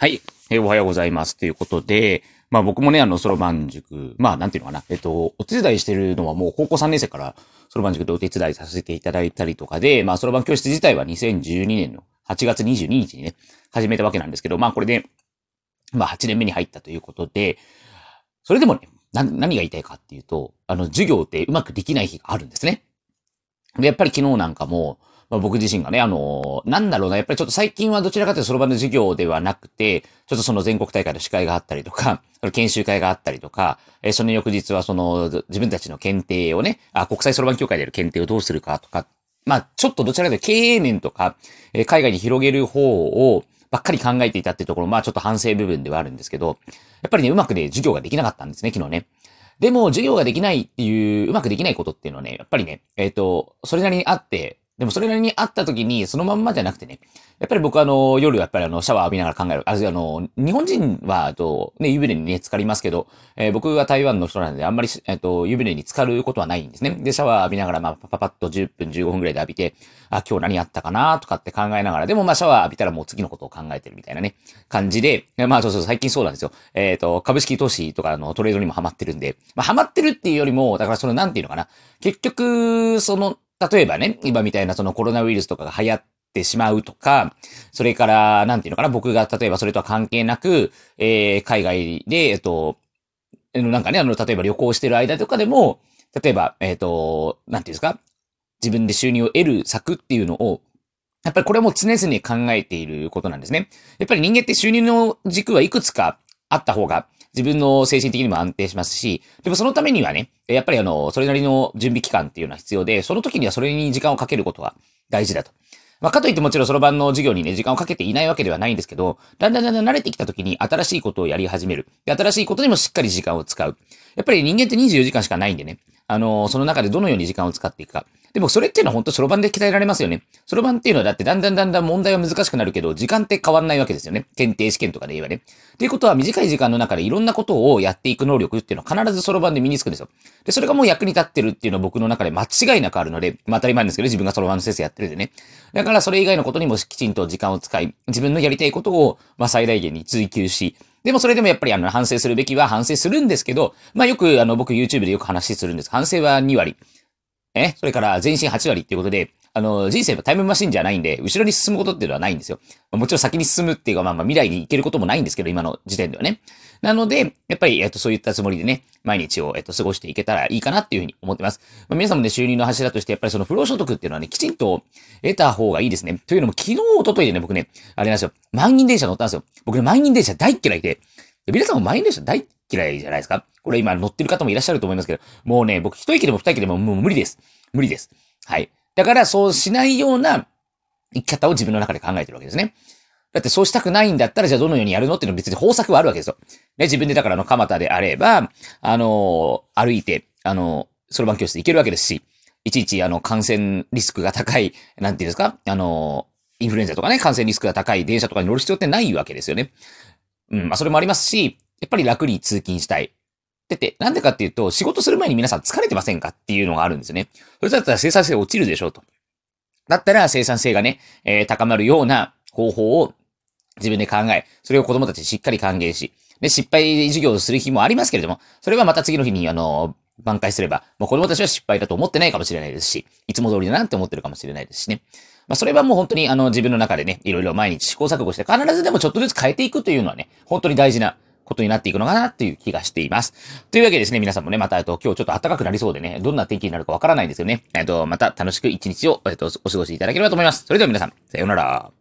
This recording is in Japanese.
はい。えー、おはようございます。ということで、まあ僕もね、あの、そろばん塾、まあなんていうのかな。えっと、お手伝いしてるのはもう高校3年生から、そろばん塾でお手伝いさせていただいたりとかで、まあそろばん教室自体は2012年の8月22日にね、始めたわけなんですけど、まあこれで、まあ8年目に入ったということで、それでもね、な、何が言いたいかっていうと、あの、授業ってうまくできない日があるんですね。で、やっぱり昨日なんかも、まあ、僕自身がね、あのー、なんだろうな、やっぱりちょっと最近はどちらかというとそろばんの授業ではなくて、ちょっとその全国大会の司会があったりとか、研修会があったりとか、え、その翌日はその自分たちの検定をね、あ、国際そろばん協会でやる検定をどうするかとか、まあ、ちょっとどちらかというと経営面とか、え、海外に広げる方を、ばっかり考えていたっていうところ、まあちょっと反省部分ではあるんですけど、やっぱりね、うまくね、授業ができなかったんですね、昨日ね。でも、授業ができないっていう、うまくできないことっていうのはね、やっぱりね、えっ、ー、と、それなりにあって、でもそれなりにあった時に、そのまんまじゃなくてね、やっぱり僕あの、夜やっぱりあの、シャワー浴びながら考える。あ、あの、日本人は、あと、ね、湯船にね、浸かりますけど、えー、僕が台湾の人なんで、あんまり、えっ、と、湯船に浸かることはないんですね。で、シャワー浴びながら、まあ、パパパッと10分、15分くらいで浴びて、あ、今日何やったかな？とかって考えながら、でもまあ、シャワー浴びたらもう次のことを考えてるみたいなね、感じで、まあ、そうそう、最近そうなんですよ。えっ、ー、と、株式投資とかのトレードにもハマってるんで、まあ、ハマってるっていうよりも、だからその、なんていうのかな。結局、その、例えばね、今みたいなそのコロナウイルスとかが流行ってしまうとか、それから、なんていうのかな、僕が例えばそれとは関係なく、えー、海外で、えっと、なんかね、あの、例えば旅行してる間とかでも、例えば、えっ、と、なんていうんですか、自分で収入を得る策っていうのを、やっぱりこれも常々考えていることなんですね。やっぱり人間って収入の軸はいくつかあった方が、自分の精神的にも安定しますし、でもそのためにはね、やっぱりあの、それなりの準備期間っていうのは必要で、その時にはそれに時間をかけることが大事だと。まあ、かといってもちろんその晩の授業にね、時間をかけていないわけではないんですけど、だんだんだんだん慣れてきた時に新しいことをやり始める。で、新しいことにもしっかり時間を使う。やっぱり人間って24時間しかないんでね、あの、その中でどのように時間を使っていくか。でもそれっていうのは本当そろばんで鍛えられますよね。そろばんっていうのはだってだんだんだんだん問題は難しくなるけど、時間って変わんないわけですよね。検定試験とかで言えばね。っていうことは短い時間の中でいろんなことをやっていく能力っていうのは必ずそろばんで身につくんですよ。で、それがもう役に立ってるっていうのは僕の中で間違いなくあるので、まあ当たり前ですけど、自分がそろばんの先生やってるんでね。だからそれ以外のことにもきちんと時間を使い、自分のやりたいことを、まあ最大限に追求し、でもそれでもやっぱりあの反省するべきは反省するんですけど、まあよくあの僕 YouTube でよく話するんです。反省は2割。えそれから全身8割っていうことで、あの、人生はタイムマシンじゃないんで、後ろに進むことっていうのはないんですよ。もちろん先に進むっていうか、まあまあ未来に行けることもないんですけど、今の時点ではね。なので、やっぱり、えっと、そういったつもりでね、毎日を、えっと、過ごしていけたらいいかなっていうふうに思ってます。まあ、皆さんもね、収入の柱として、やっぱりその不労所得っていうのはね、きちんと得た方がいいですね。というのも、昨日、おとといでね、僕ね、あれなんですよ。満員電車乗ったんですよ。僕ね、満員電車大嫌いで、皆さんも満員電車大嫌いじゃないですか？これ今乗ってる方もいらっしゃると思いますけど、もうね、僕一息でも二息でももう無理です。無理です。はい。だからそうしないような生き方を自分の中で考えてるわけですね。だってそうしたくないんだったら、じゃあどのようにやるのっていうのは別に方策はあるわけですよ。ね、自分でだからの、蒲田であれば、あのー、歩いて、あのー、そろばん教室行けるわけですし、いちいちあの、感染リスクが高い、なんていうんですか？あのー、インフルエンザとかね、感染リスクが高い電車とかに乗る必要ってないわけですよね。うん、まあそれもありますし、やっぱり楽に通勤したい。ってて、なんでかっていうと、仕事する前に皆さん疲れてませんかっていうのがあるんですよね。それだったら生産性落ちるでしょうと。だったら生産性がね、えー、高まるような方法を自分で考え、それを子供たちにしっかり還元し、で、失敗授業をする日もありますけれども、それはまた次の日に、あの、挽回すれば、もう子供たちは失敗だと思ってないかもしれないですし、いつも通りだなって思ってるかもしれないですしね。まあ、それはもう本当に、あの、自分の中でね、いろいろ毎日試行錯誤して、必ずでもちょっとずつ変えていくというのはね、本当に大事なことになっていくのかなっていう気がしています。というわけでですね、皆さんもね、また、えっと、今日ちょっと暖かくなりそうでね、どんな天気になるかわからないんですよね。えっと、また楽しく一日を、えっと、お過ごしいただければと思います。それでは皆さん、さようなら。